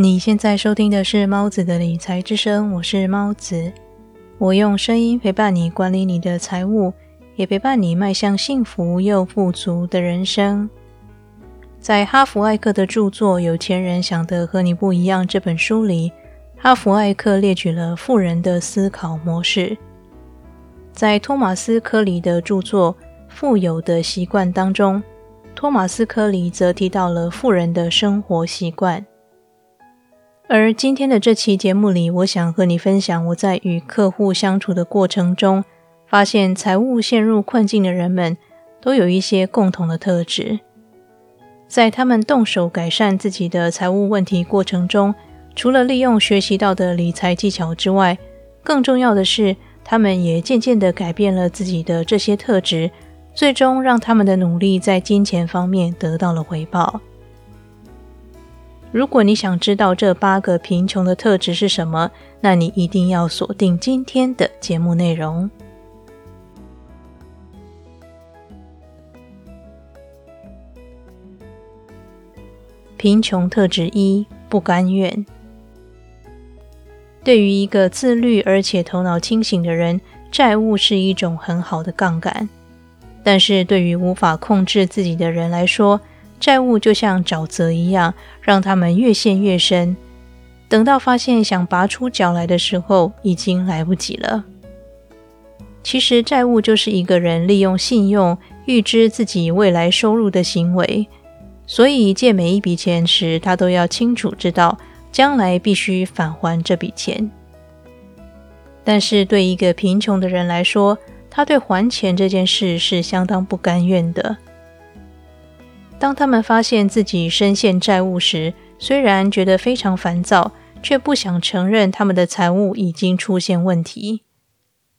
你现在收听的是猫子的理财之声，我是猫子。我用声音陪伴你管理你的财务，也陪伴你迈向幸福又富足的人生。在哈佛艾克的著作《有钱人想的和你不一样》这本书里，哈佛艾克列举了富人的思考模式。在托马斯·科里的著作《富有的习惯》当中，托马斯·科里则提到了富人的生活习惯。而今天的这期节目里，我想和你分享我在与客户相处的过程中，发现财务陷入困境的人们都有一些共同的特质。在他们动手改善自己的财务问题过程中，除了利用学习到的理财技巧之外，更重要的是，他们也渐渐地改变了自己的这些特质，最终让他们的努力在金钱方面得到了回报。如果你想知道这八个贫穷的特质是什么，那你一定要锁定今天的节目内容。贫穷特质一：不甘愿。对于一个自律而且头脑清醒的人，债务是一种很好的杠杆；但是对于无法控制自己的人来说，债务就像沼泽一样，让他们越陷越深。等到发现想拔出脚来的时候，已经来不及了。其实，债务就是一个人利用信用预支自己未来收入的行为。所以借每一笔钱时，他都要清楚知道将来必须返还这笔钱。但是对一个贫穷的人来说，他对还钱这件事是相当不甘愿的。当他们发现自己深陷债务时，虽然觉得非常烦躁，却不想承认他们的财务已经出现问题。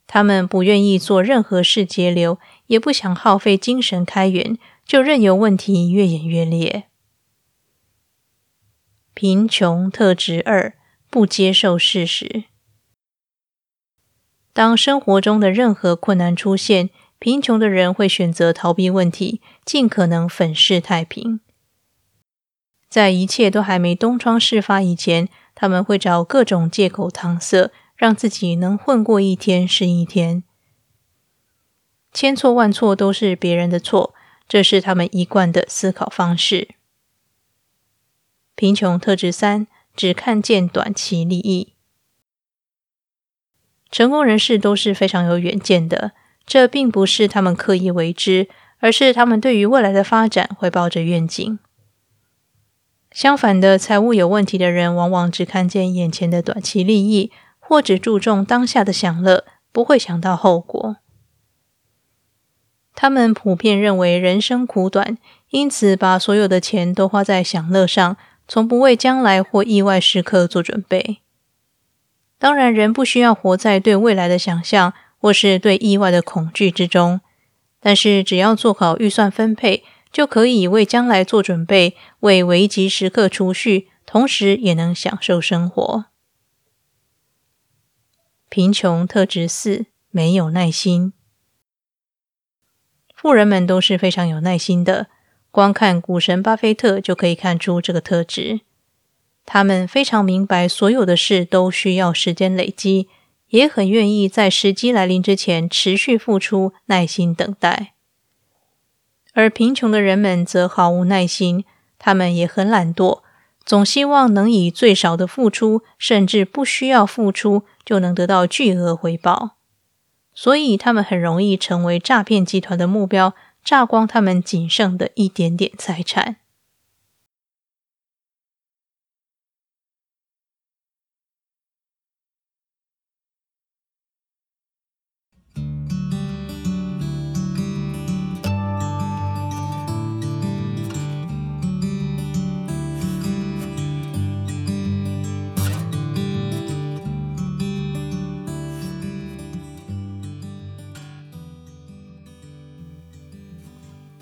他们不愿意做任何事节流，也不想耗费精神开源。就任由问题越演越烈。贫穷特质二：不接受事实。当生活中的任何困难出现，贫穷的人会选择逃避问题，尽可能粉饰太平。在一切都还没东窗事发以前，他们会找各种借口搪塞，让自己能混过一天是一天。千错万错都是别人的错。这是他们一贯的思考方式。贫穷特质三：只看见短期利益。成功人士都是非常有远见的，这并不是他们刻意为之，而是他们对于未来的发展会抱着愿景。相反的，财务有问题的人往往只看见眼前的短期利益，或只注重当下的享乐，不会想到后果。他们普遍认为人生苦短，因此把所有的钱都花在享乐上，从不为将来或意外时刻做准备。当然，人不需要活在对未来的想象或是对意外的恐惧之中，但是只要做好预算分配，就可以为将来做准备，为危急时刻储蓄，同时也能享受生活。贫穷特质四：没有耐心。富人们都是非常有耐心的，光看股神巴菲特就可以看出这个特质。他们非常明白所有的事都需要时间累积，也很愿意在时机来临之前持续付出、耐心等待。而贫穷的人们则毫无耐心，他们也很懒惰，总希望能以最少的付出，甚至不需要付出就能得到巨额回报。所以，他们很容易成为诈骗集团的目标，榨光他们仅剩的一点点财产。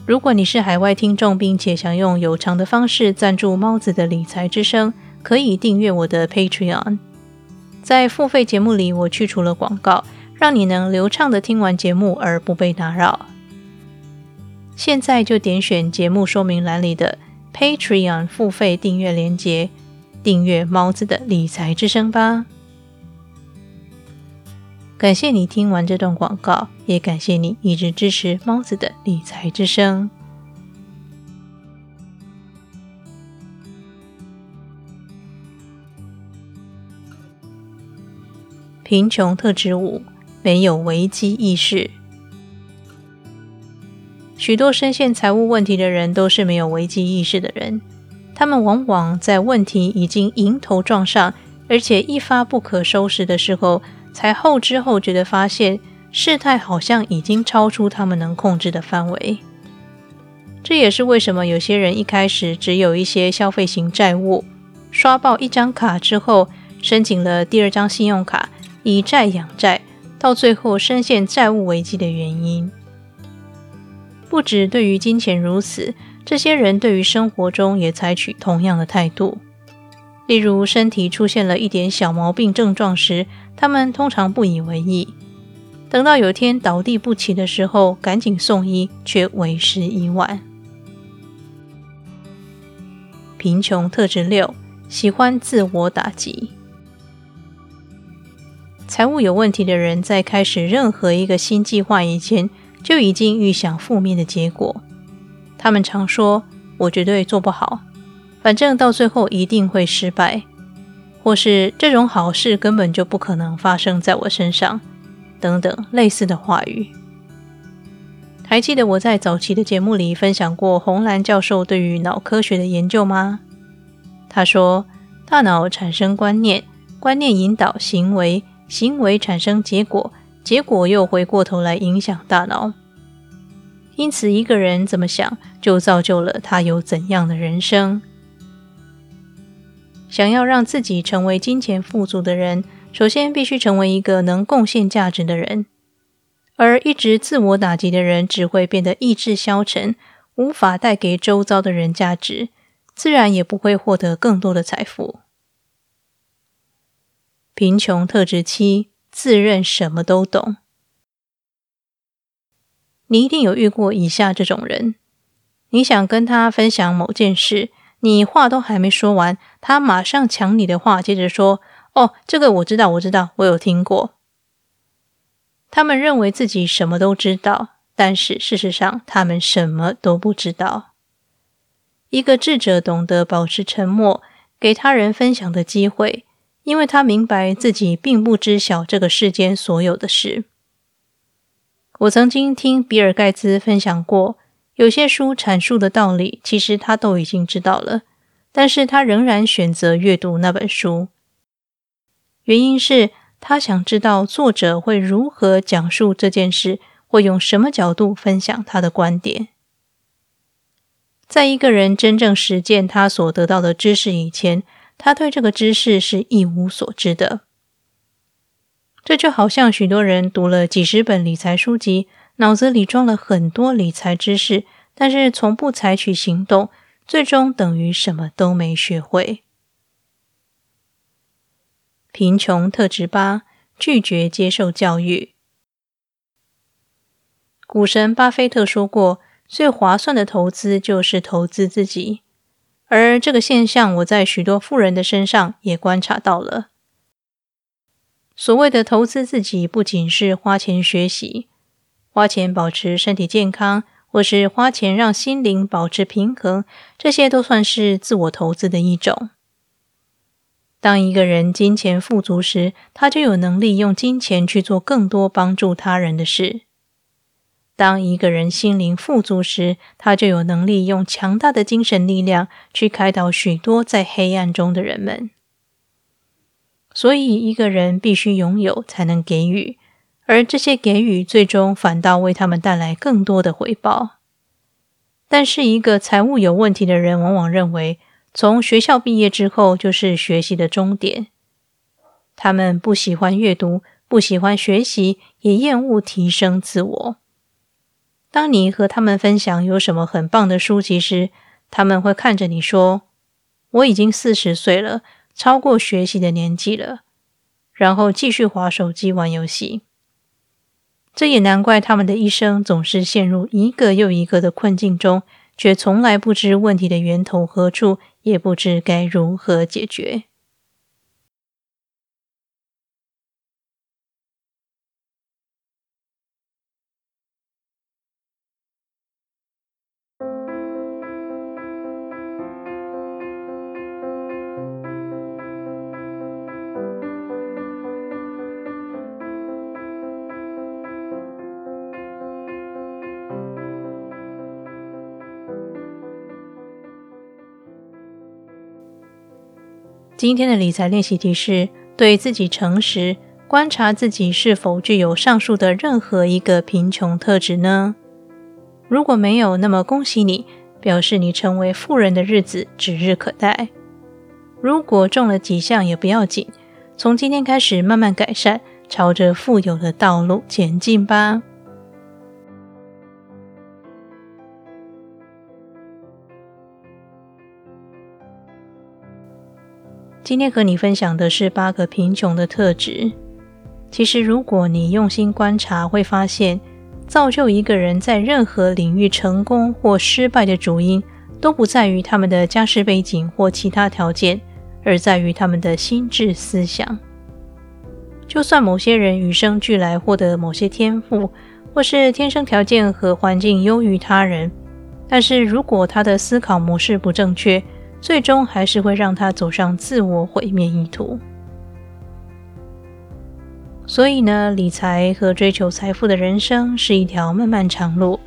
如果你是海外听众，并且想用有偿的方式赞助猫子的理财之声，可以订阅我的 Patreon。在付费节目里，我去除了广告，让你能流畅的听完节目而不被打扰。现在就点选节目说明栏里的 Patreon 付费订阅链接，订阅猫子的理财之声吧。感谢你听完这段广告，也感谢你一直支持猫子的理财之声。贫穷特质五：没有危机意识。许多深陷财务问题的人都是没有危机意识的人，他们往往在问题已经迎头撞上，而且一发不可收拾的时候，才后知后觉的发现事态好像已经超出他们能控制的范围。这也是为什么有些人一开始只有一些消费型债务，刷爆一张卡之后，申请了第二张信用卡，以债养债，到最后深陷债务危机的原因。不止对于金钱如此，这些人对于生活中也采取同样的态度。例如，身体出现了一点小毛病症状时，他们通常不以为意；等到有天倒地不起的时候，赶紧送医，却为时已晚。贫穷特质六：喜欢自我打击。财务有问题的人，在开始任何一个新计划以前，就已经预想负面的结果。他们常说：“我绝对做不好，反正到最后一定会失败，或是这种好事根本就不可能发生在我身上，等等类似的话语。”还记得我在早期的节目里分享过红蓝教授对于脑科学的研究吗？他说：“大脑产生观念，观念引导行为，行为产生结果。”结果又回过头来影响大脑，因此一个人怎么想，就造就了他有怎样的人生。想要让自己成为金钱富足的人，首先必须成为一个能贡献价值的人。而一直自我打击的人，只会变得意志消沉，无法带给周遭的人价值，自然也不会获得更多的财富。贫穷特质七。自认什么都懂，你一定有遇过以下这种人：你想跟他分享某件事，你话都还没说完，他马上抢你的话，接着说：“哦，这个我知道，我知道，我有听过。”他们认为自己什么都知道，但是事实上，他们什么都不知道。一个智者懂得保持沉默，给他人分享的机会。因为他明白自己并不知晓这个世间所有的事。我曾经听比尔盖茨分享过，有些书阐述的道理，其实他都已经知道了，但是他仍然选择阅读那本书。原因是他想知道作者会如何讲述这件事，会用什么角度分享他的观点。在一个人真正实践他所得到的知识以前。他对这个知识是一无所知的，这就好像许多人读了几十本理财书籍，脑子里装了很多理财知识，但是从不采取行动，最终等于什么都没学会。贫穷特质八：拒绝接受教育。股神巴菲特说过：“最划算的投资就是投资自己。”而这个现象，我在许多富人的身上也观察到了。所谓的投资自己，不仅是花钱学习、花钱保持身体健康，或是花钱让心灵保持平衡，这些都算是自我投资的一种。当一个人金钱富足时，他就有能力用金钱去做更多帮助他人的事。当一个人心灵富足时，他就有能力用强大的精神力量去开导许多在黑暗中的人们。所以，一个人必须拥有，才能给予，而这些给予最终反倒为他们带来更多的回报。但是，一个财务有问题的人往往认为，从学校毕业之后就是学习的终点。他们不喜欢阅读，不喜欢学习，也厌恶提升自我。当你和他们分享有什么很棒的书籍时，他们会看着你说：“我已经四十岁了，超过学习的年纪了。”然后继续划手机玩游戏。这也难怪他们的一生总是陷入一个又一个的困境中，却从来不知问题的源头何处，也不知该如何解决。今天的理财练习题是：对自己诚实，观察自己是否具有上述的任何一个贫穷特质呢？如果没有，那么恭喜你，表示你成为富人的日子指日可待。如果中了几项也不要紧，从今天开始慢慢改善，朝着富有的道路前进吧。今天和你分享的是八个贫穷的特质。其实，如果你用心观察，会发现，造就一个人在任何领域成功或失败的主因，都不在于他们的家世背景或其他条件，而在于他们的心智思想。就算某些人与生俱来获得某些天赋，或是天生条件和环境优于他人，但是如果他的思考模式不正确，最终还是会让他走上自我毁灭意图。所以呢，理财和追求财富的人生是一条漫漫长路。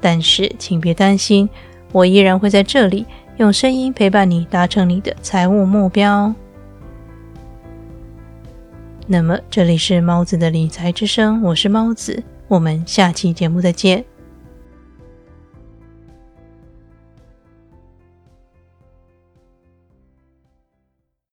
但是，请别担心，我依然会在这里用声音陪伴你，达成你的财务目标。那么，这里是猫子的理财之声，我是猫子，我们下期节目再见。